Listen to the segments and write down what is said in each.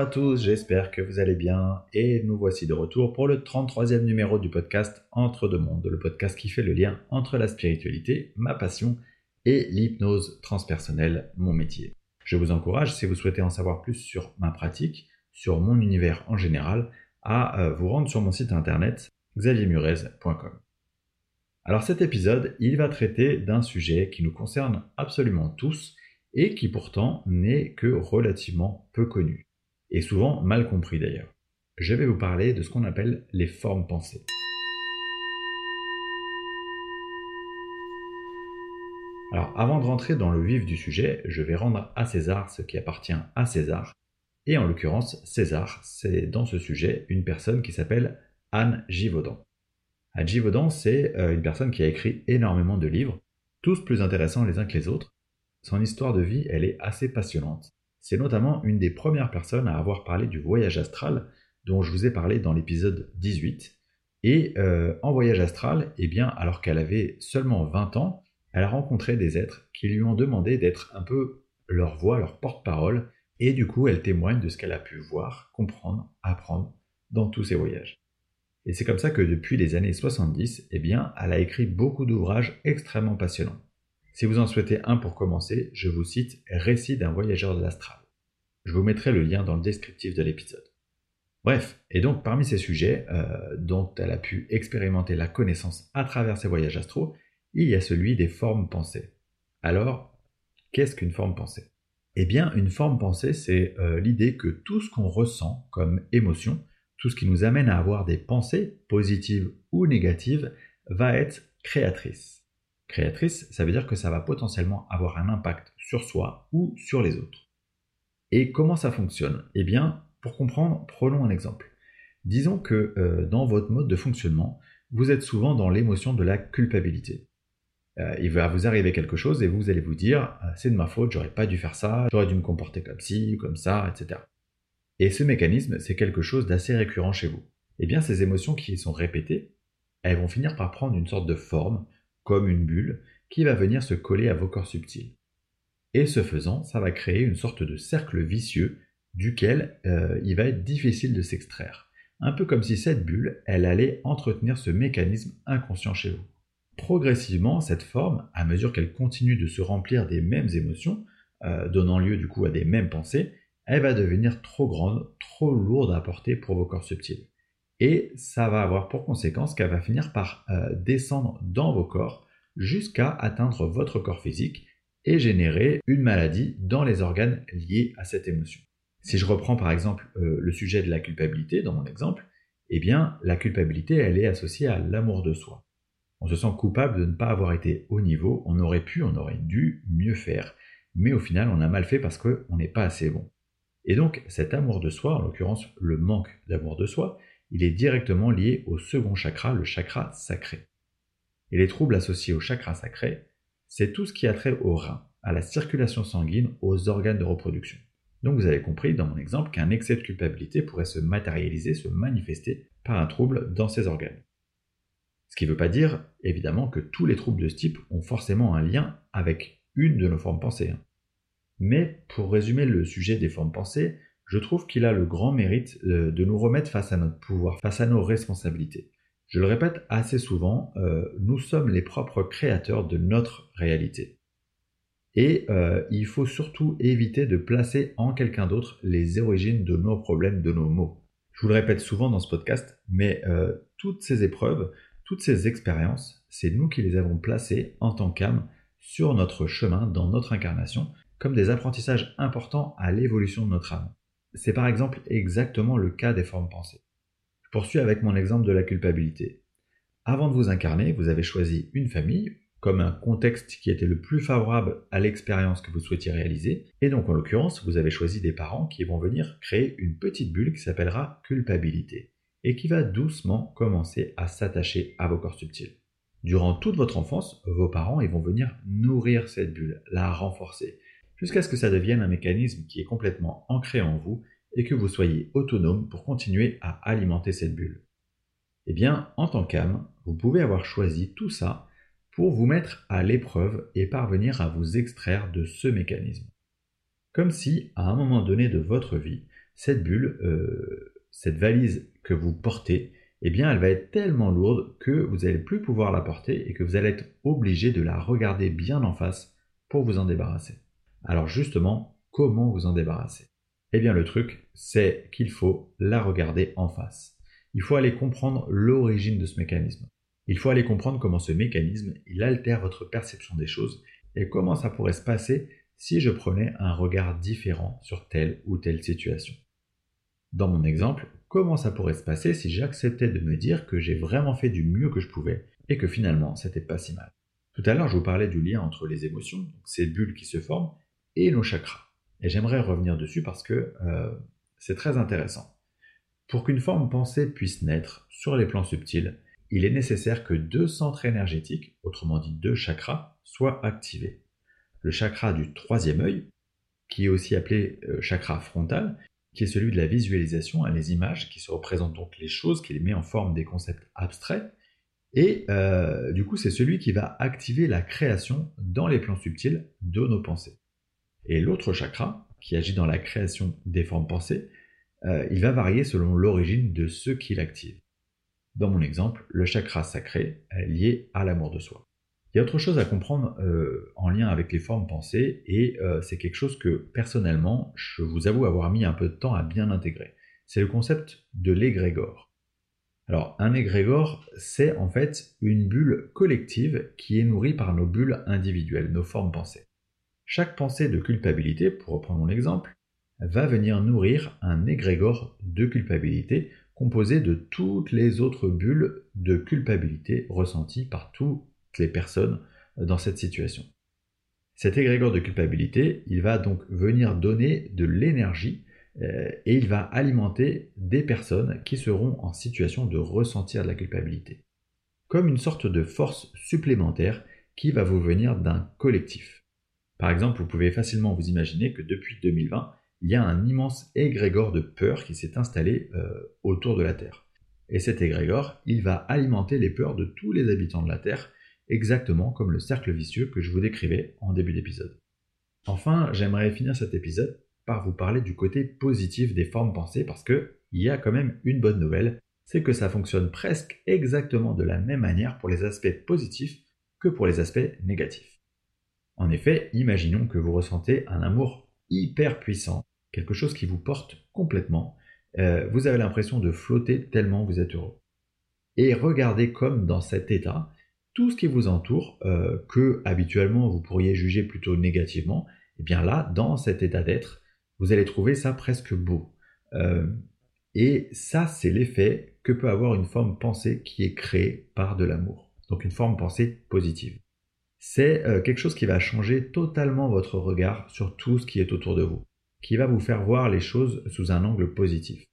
À tous, j'espère que vous allez bien et nous voici de retour pour le 33e numéro du podcast Entre deux mondes, le podcast qui fait le lien entre la spiritualité, ma passion, et l'hypnose transpersonnelle, mon métier. Je vous encourage, si vous souhaitez en savoir plus sur ma pratique, sur mon univers en général, à euh, vous rendre sur mon site internet xaviermurez.com. Alors cet épisode, il va traiter d'un sujet qui nous concerne absolument tous et qui pourtant n'est que relativement peu connu, et souvent mal compris d'ailleurs. Je vais vous parler de ce qu'on appelle les formes pensées. Alors avant de rentrer dans le vif du sujet, je vais rendre à César ce qui appartient à César, et en l'occurrence César, c'est dans ce sujet une personne qui s'appelle Anne Givaudan. Anne Givaudan, c'est euh, une personne qui a écrit énormément de livres, tous plus intéressants les uns que les autres. Son histoire de vie, elle est assez passionnante. C'est notamment une des premières personnes à avoir parlé du voyage astral dont je vous ai parlé dans l'épisode 18. Et euh, en voyage astral, eh bien, alors qu'elle avait seulement 20 ans, elle a rencontré des êtres qui lui ont demandé d'être un peu leur voix, leur porte-parole, et du coup, elle témoigne de ce qu'elle a pu voir, comprendre, apprendre dans tous ses voyages. Et c'est comme ça que depuis les années 70, eh bien, elle a écrit beaucoup d'ouvrages extrêmement passionnants. Si vous en souhaitez un pour commencer, je vous cite Récit d'un voyageur de l'astral. Je vous mettrai le lien dans le descriptif de l'épisode. Bref, et donc parmi ces sujets euh, dont elle a pu expérimenter la connaissance à travers ses voyages astraux, il y a celui des formes pensées. Alors, qu'est-ce qu'une forme pensée? Eh bien, une forme pensée, c'est euh, l'idée que tout ce qu'on ressent comme émotion, tout ce qui nous amène à avoir des pensées, positives ou négatives, va être créatrice. Créatrice, ça veut dire que ça va potentiellement avoir un impact sur soi ou sur les autres. Et comment ça fonctionne? Eh bien, pour comprendre, prenons un exemple. Disons que euh, dans votre mode de fonctionnement, vous êtes souvent dans l'émotion de la culpabilité. Euh, il va vous arriver quelque chose et vous allez vous dire euh, c'est de ma faute, j'aurais pas dû faire ça, j'aurais dû me comporter comme ci, comme ça, etc. Et ce mécanisme, c'est quelque chose d'assez récurrent chez vous. Eh bien, ces émotions qui sont répétées, elles vont finir par prendre une sorte de forme, une bulle, qui va venir se coller à vos corps subtils. Et ce faisant, ça va créer une sorte de cercle vicieux duquel euh, il va être difficile de s'extraire. Un peu comme si cette bulle, elle allait entretenir ce mécanisme inconscient chez vous. Progressivement, cette forme, à mesure qu'elle continue de se remplir des mêmes émotions, euh, donnant lieu du coup à des mêmes pensées, elle va devenir trop grande, trop lourde à porter pour vos corps subtils. Et ça va avoir pour conséquence qu'elle va finir par euh, descendre dans vos corps jusqu'à atteindre votre corps physique et générer une maladie dans les organes liés à cette émotion. Si je reprends par exemple euh, le sujet de la culpabilité dans mon exemple, eh bien la culpabilité elle est associée à l'amour de soi. On se sent coupable de ne pas avoir été au niveau, on aurait pu, on aurait dû mieux faire, mais au final on a mal fait parce qu'on n'est pas assez bon. Et donc cet amour de soi, en l'occurrence le manque d'amour de soi, il est directement lié au second chakra, le chakra sacré. Et les troubles associés au chakra sacré, c'est tout ce qui a trait au rein, à la circulation sanguine, aux organes de reproduction. Donc vous avez compris dans mon exemple qu'un excès de culpabilité pourrait se matérialiser, se manifester par un trouble dans ces organes. Ce qui ne veut pas dire, évidemment, que tous les troubles de ce type ont forcément un lien avec une de nos formes pensées. Hein. Mais pour résumer le sujet des formes pensées, je trouve qu'il a le grand mérite euh, de nous remettre face à notre pouvoir, face à nos responsabilités. Je le répète assez souvent, euh, nous sommes les propres créateurs de notre réalité. Et euh, il faut surtout éviter de placer en quelqu'un d'autre les origines de nos problèmes, de nos maux. Je vous le répète souvent dans ce podcast, mais toutes ces épreuves, toutes ces expériences, c'est nous qui les avons placées en tant qu'âme sur notre chemin, dans notre incarnation, comme des apprentissages importants à l'évolution de notre âme. C'est par exemple exactement le cas des formes pensées. Je poursuis avec mon exemple de la culpabilité. Avant de vous incarner, vous avez choisi une famille comme un contexte qui était le plus favorable à l'expérience que vous souhaitiez réaliser, et donc en l'occurrence, vous avez choisi des parents qui vont venir créer une petite bulle qui s'appellera culpabilité, et qui va doucement commencer à s'attacher à vos corps subtils. Durant toute votre enfance, vos parents vont venir nourrir cette bulle, la renforcer, jusqu'à ce que ça devienne un mécanisme qui est complètement ancré en vous et que vous soyez autonome pour continuer à alimenter cette bulle. Eh bien, en tant qu'âme, vous pouvez avoir choisi tout ça pour vous mettre à l'épreuve et parvenir à vous extraire de ce mécanisme. Comme si, à un moment donné de votre vie, cette bulle, euh, cette valise que vous portez, eh bien, elle va être tellement lourde que vous n'allez plus pouvoir la porter et que vous allez être obligé de la regarder bien en face pour vous en débarrasser. Alors justement, comment vous en débarrasser? Eh bien, le truc, c'est qu'il faut la regarder en face. Il faut aller comprendre l'origine de ce mécanisme. Il faut aller comprendre comment ce mécanisme, il altère votre perception des choses et comment ça pourrait se passer si je prenais un regard différent sur telle ou telle situation. Dans mon exemple, comment ça pourrait se passer si j'acceptais de me dire que j'ai vraiment fait du mieux que je pouvais et que finalement c'était pas si mal? Tout à l'heure, je vous parlais du lien entre les émotions, ces bulles qui se forment, et nos chakras. Et j'aimerais revenir dessus parce que euh, c'est très intéressant. Pour qu'une forme pensée puisse naître sur les plans subtils, il est nécessaire que deux centres énergétiques, autrement dit deux chakras, soient activés. Le chakra du troisième œil, qui est aussi appelé euh, chakra frontal, qui est celui de la visualisation, hein, les images, qui se représentent donc les choses, qui les met en forme des concepts abstraits. Et euh, du coup, c'est celui qui va activer la création dans les plans subtils de nos pensées. Et l'autre chakra, qui agit dans la création des formes pensées, euh, il va varier selon l'origine de ce qui l'active. Dans mon exemple, le chakra sacré est lié à l'amour de soi. Il y a autre chose à comprendre euh, en lien avec les formes pensées, et euh, c'est quelque chose que personnellement, je vous avoue avoir mis un peu de temps à bien intégrer. C'est le concept de l'égrégore. Alors, un égrégore, c'est en fait une bulle collective qui est nourrie par nos bulles individuelles, nos formes pensées. Chaque pensée de culpabilité, pour reprendre mon exemple, va venir nourrir un égrégore de culpabilité composé de toutes les autres bulles de culpabilité ressenties par tous les personnes dans cette situation. Cet égrégore de culpabilité, il va donc venir donner de l'énergie euh, et il va alimenter des personnes qui seront en situation de ressentir de la culpabilité. Comme une sorte de force supplémentaire qui va vous venir d'un collectif. Par exemple, vous pouvez facilement vous imaginer que depuis 2020, il y a un immense égrégore de peur qui s'est installé euh, autour de la Terre. Et cet égrégore, il va alimenter les peurs de tous les habitants de la Terre exactement comme le cercle vicieux que je vous décrivais en début d'épisode. Enfin, j'aimerais finir cet épisode par vous parler du côté positif des formes pensées parce que il y a quand même une bonne nouvelle, c'est que ça fonctionne presque exactement de la même manière pour les aspects positifs que pour les aspects négatifs. En effet, imaginons que vous ressentez un amour hyper puissant, quelque chose qui vous porte complètement, euh, vous avez l'impression de flotter tellement vous êtes heureux. Et regardez comme dans cet état, tout ce qui vous entoure, euh, que habituellement vous pourriez juger plutôt négativement, et eh bien là, dans cet état d'être, vous allez trouver ça presque beau. Euh, et ça, c'est l'effet que peut avoir une forme pensée qui est créée par de l'amour. Donc une forme pensée positive. C'est euh, quelque chose qui va changer totalement votre regard sur tout ce qui est autour de vous, qui va vous faire voir les choses sous un angle positif.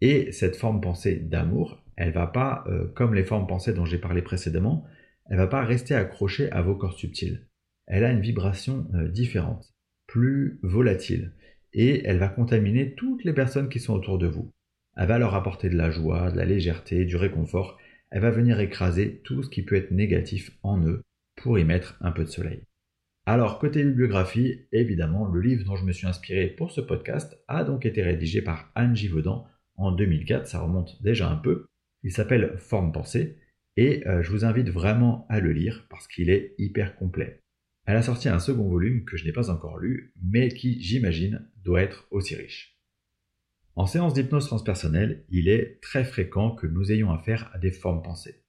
Et cette forme pensée d'amour, elle va pas, comme les formes pensées dont j'ai parlé précédemment, elle va pas rester accrochée à vos corps subtils. Elle a une vibration euh, différente, plus volatile, et elle va contaminer toutes les personnes qui sont autour de vous. Elle va leur apporter de la joie, de la légèreté, du réconfort. Elle va venir écraser tout ce qui peut être négatif en eux pour y mettre un peu de soleil. Alors, côté bibliographie, évidemment, le livre dont je me suis inspiré pour ce podcast a donc été rédigé par Anne Givaudan en 2004, ça remonte déjà un peu. Il s'appelle Forme pensée et euh, je vous invite vraiment à le lire parce qu'il est hyper complet. Elle a sorti un second volume que je n'ai pas encore lu, mais qui, j'imagine, doit être aussi riche. En séance d'hypnose transpersonnelle, il est très fréquent que nous ayons affaire à des formes pensées.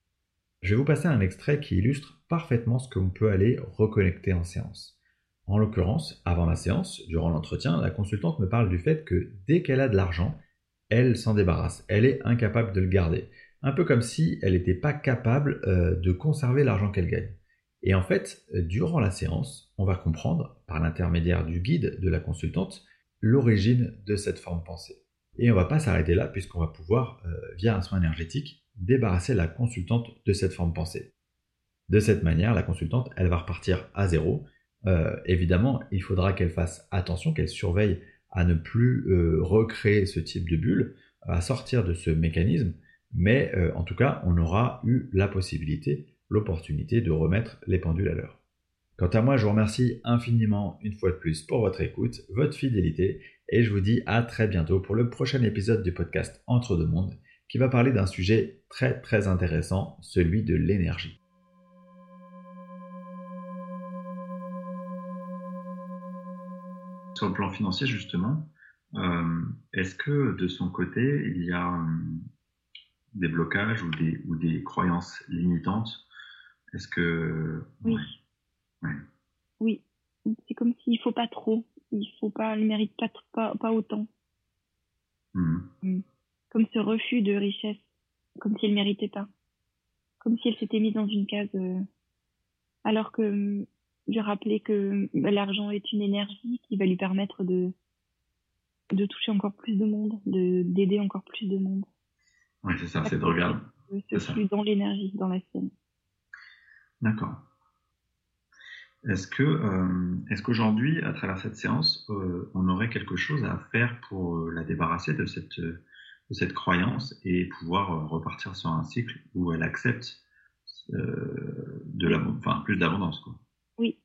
Je vais vous passer un extrait qui illustre parfaitement ce que l'on peut aller reconnecter en séance. En l'occurrence, avant ma séance, durant l'entretien, la consultante me parle du fait que dès qu'elle a de l'argent, elle s'en débarrasse, elle est incapable de le garder un peu comme si elle n'était pas capable euh, de conserver l'argent qu'elle gagne. Et en fait, durant la séance, on va comprendre, par l'intermédiaire du guide de la consultante, l'origine de cette forme pensée. Et on va pas s'arrêter là, puisqu'on va pouvoir, euh, via un soin énergétique, débarrasser la consultante de cette forme pensée. De cette manière, la consultante, elle va repartir à zéro. Euh, évidemment, il faudra qu'elle fasse attention, qu'elle surveille à ne plus recréer ce type de bulle, à sortir de ce mécanisme, mais euh, en tout cas, on aura eu la possibilité, l'opportunité de remettre les pendules à l'heure. Quant à moi, je vous remercie infiniment une fois de plus pour votre écoute, votre fidélité, et je vous dis à très bientôt pour le prochain épisode du podcast Entre deux mondes qui va parler d'un sujet très très intéressant, celui de l'énergie. Sur le plan financier, justement, euh, est-ce que de son côté, il y a euh, des blocages ou des, ou des croyances limitantes? Est-ce que. Oui. Oui. C'est comme s'il ne faut pas trop. Il faut pas, il mérite pas, pas, pas autant. Mmh. Mmh. Comme ce refus de richesse, comme si elle méritait pas. Comme si elle s'était mise dans une case. Euh, alors que je rappelais que l'argent est une énergie qui va lui permettre de, de toucher encore plus de monde, de d'aider encore plus de monde. Oui, c'est ça, c'est de regarder. C'est plus dans l'énergie, dans la scène. D'accord. Est-ce que, euh, est-ce qu'aujourd'hui, à travers cette séance, euh, on aurait quelque chose à faire pour la débarrasser de cette, de cette croyance et pouvoir repartir sur un cycle où elle accepte de la, enfin, plus d'abondance, quoi Oui,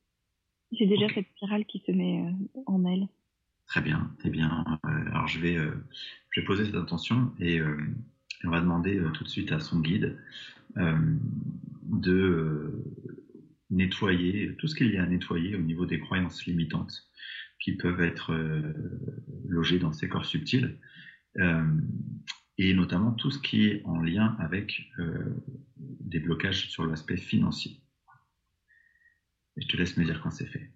j'ai déjà cette spirale qui se met en elle. Très bien. Eh bien, alors je vais, je vais poser cette intention et on va demander tout de suite à son guide de nettoyer tout ce qu'il y a à nettoyer au niveau des croyances limitantes qui peuvent être euh, logées dans ces corps subtils, euh, et notamment tout ce qui est en lien avec euh, des blocages sur l'aspect financier. Et je te laisse me dire quand c'est fait.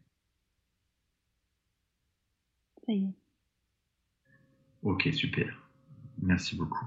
Ça y est. Ok, super. Merci beaucoup.